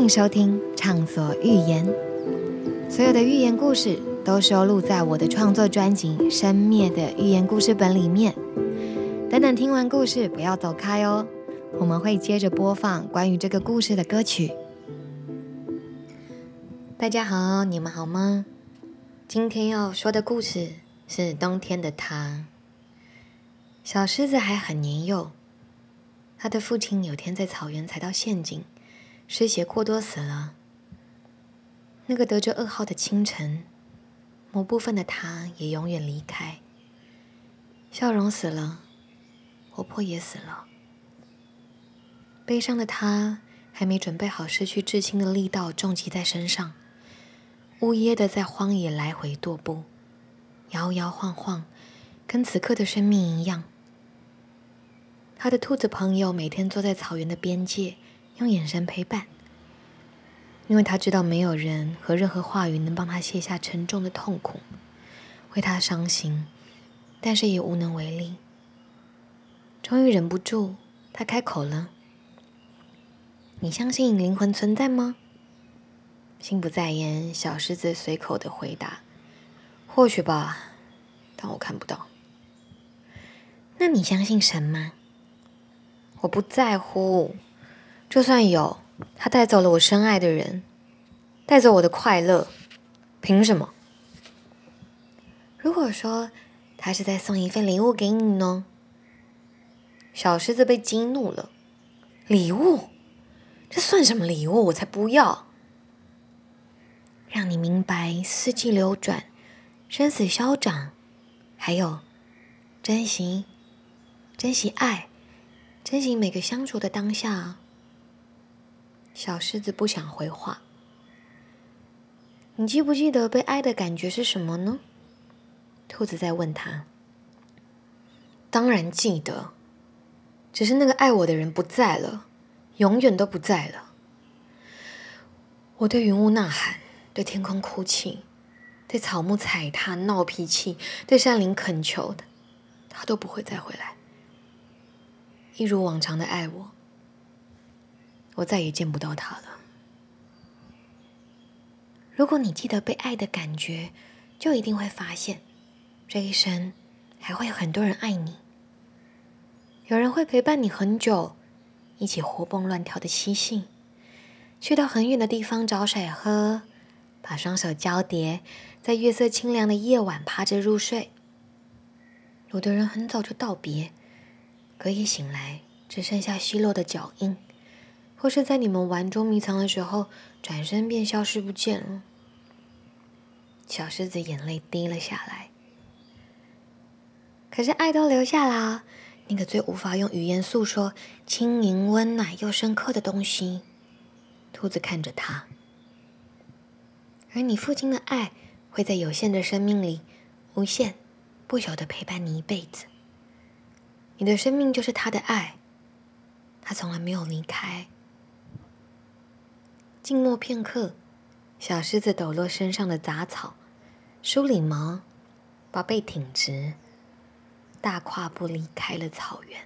欢迎收听《畅所欲言》，所有的寓言故事都收录在我的创作专辑《生灭的寓言故事本》里面。等等，听完故事不要走开哦，我们会接着播放关于这个故事的歌曲。大家好，你们好吗？今天要说的故事是冬天的他。小狮子还很年幼，他的父亲有天在草原踩到陷阱。失血过多死了。那个得着噩耗的清晨，某部分的他也永远离开。笑容死了，活泼也死了。悲伤的他还没准备好失去至亲的力道重击在身上，呜咽的在荒野来回踱步，摇摇晃晃，跟此刻的生命一样。他的兔子朋友每天坐在草原的边界。用眼神陪伴，因为他知道没有人和任何话语能帮他卸下沉重的痛苦，为他伤心，但是也无能为力。终于忍不住，他开口了：“你相信灵魂存在吗？”心不在焉，小狮子随口的回答：“或许吧，但我看不到。”那你相信神吗？我不在乎。就算有，他带走了我深爱的人，带走我的快乐，凭什么？如果说他是在送一份礼物给你呢？小狮子被激怒了，礼物？这算什么礼物？我才不要！让你明白四季流转，生死消长，还有珍惜，珍惜爱，珍惜每个相处的当下。小狮子不想回话。你记不记得被爱的感觉是什么呢？兔子在问他。当然记得，只是那个爱我的人不在了，永远都不在了。我对云雾呐喊，对天空哭泣，对草木踩踏闹脾气，对山林恳求的，他都不会再回来，一如往常的爱我。我再也见不到他了。如果你记得被爱的感觉，就一定会发现，这一生还会有很多人爱你。有人会陪伴你很久，一起活蹦乱跳的嬉戏，去到很远的地方找水喝，把双手交叠，在月色清凉的夜晚趴着入睡。有的人很早就道别，隔夜醒来，只剩下稀落的脚印。或是在你们玩捉迷藏的时候，转身便消失不见了。小狮子眼泪滴了下来。可是爱都留下啦，那个最无法用语言诉说、轻盈、温暖又深刻的东西。兔子看着他，而你父亲的爱会在有限的生命里，无限、不朽的陪伴你一辈子。你的生命就是他的爱，他从来没有离开。静默片刻，小狮子抖落身上的杂草，梳理毛，把背挺直，大跨步离开了草原。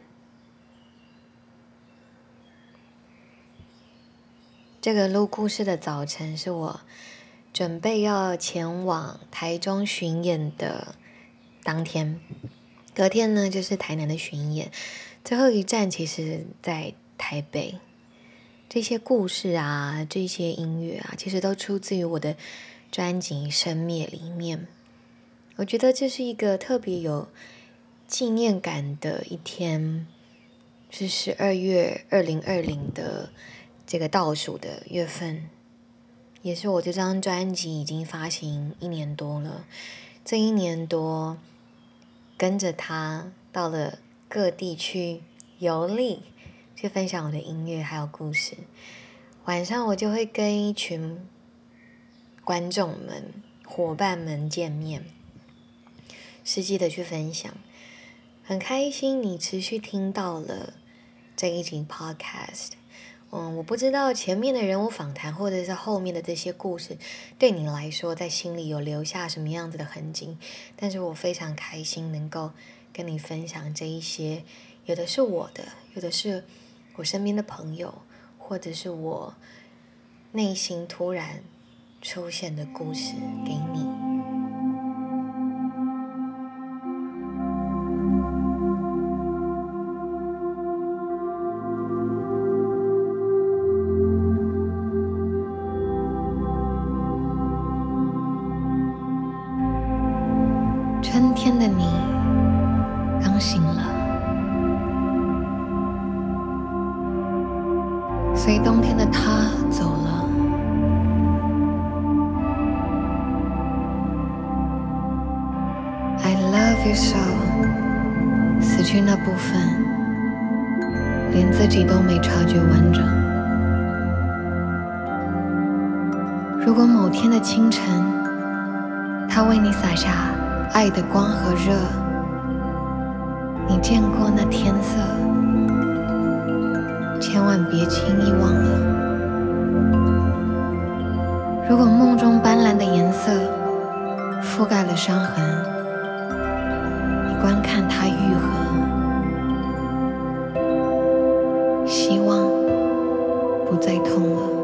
这个录故事的早晨是我准备要前往台中巡演的当天，隔天呢就是台南的巡演，最后一站其实在台北。这些故事啊，这些音乐啊，其实都出自于我的专辑《生灭》里面。我觉得这是一个特别有纪念感的一天，是十二月二零二零的这个倒数的月份，也是我这张专辑已经发行一年多了。这一年多，跟着他到了各地去游历。去分享我的音乐还有故事，晚上我就会跟一群观众们、伙伴们见面，实际的去分享，很开心你持续听到了这一集 Podcast。嗯，我不知道前面的人物访谈或者是后面的这些故事，对你来说在心里有留下什么样子的痕迹，但是我非常开心能够跟你分享这一些，有的是我的，有的是。我身边的朋友，或者是我内心突然出现的故事给你。至少死去那部分，连自己都没察觉完整。如果某天的清晨，他为你洒下。爱的光和热，你见过那天色，千万别轻易忘了。如果梦中斑斓的颜色覆盖了伤痕，观看它愈合，希望不再痛了。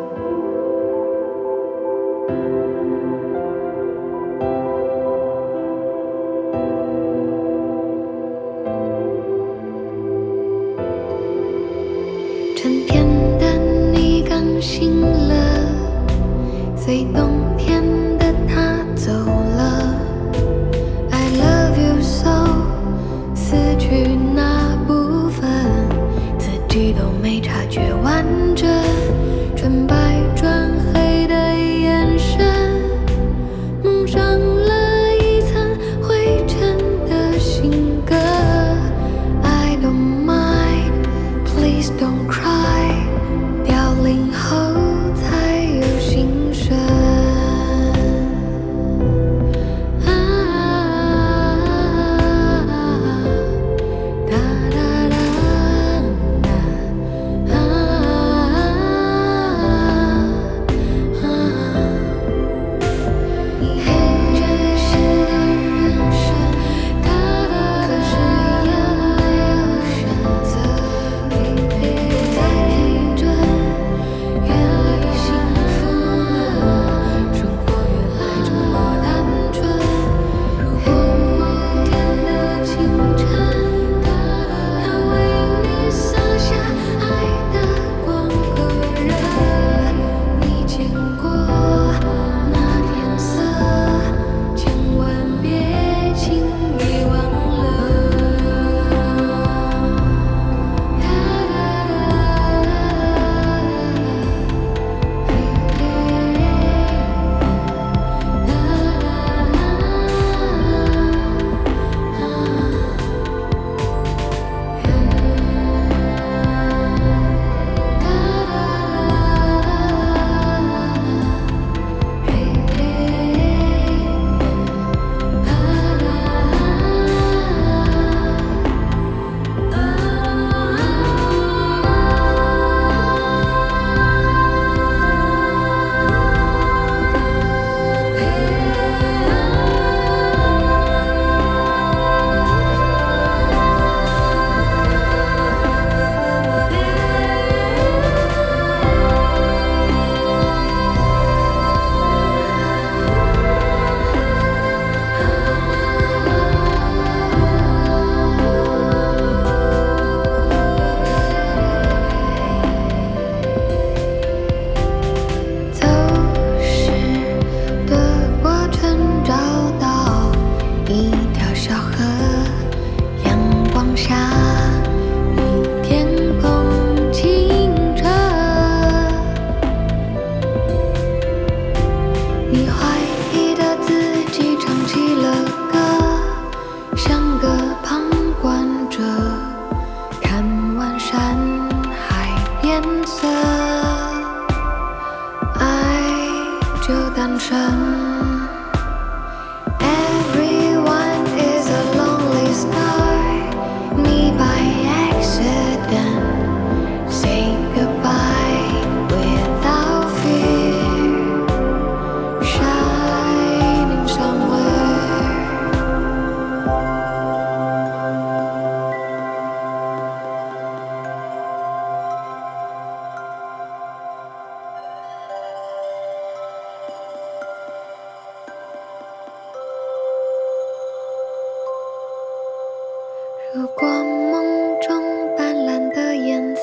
如果梦中斑斓的颜色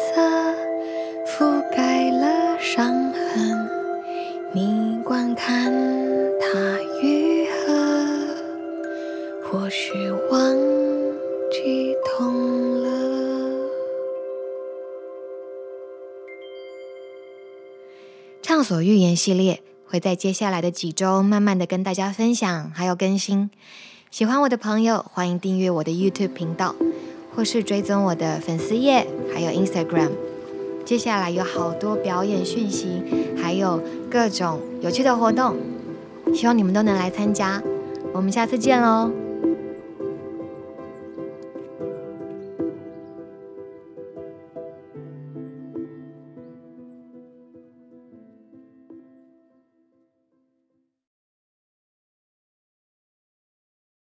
覆盖了伤痕，你观看它愈合，或许忘记痛了。畅所欲言系列会在接下来的几周慢慢的跟大家分享，还有更新。喜欢我的朋友，欢迎订阅我的 YouTube 频道，或是追踪我的粉丝页，还有 Instagram。接下来有好多表演讯息，还有各种有趣的活动，希望你们都能来参加。我们下次见喽！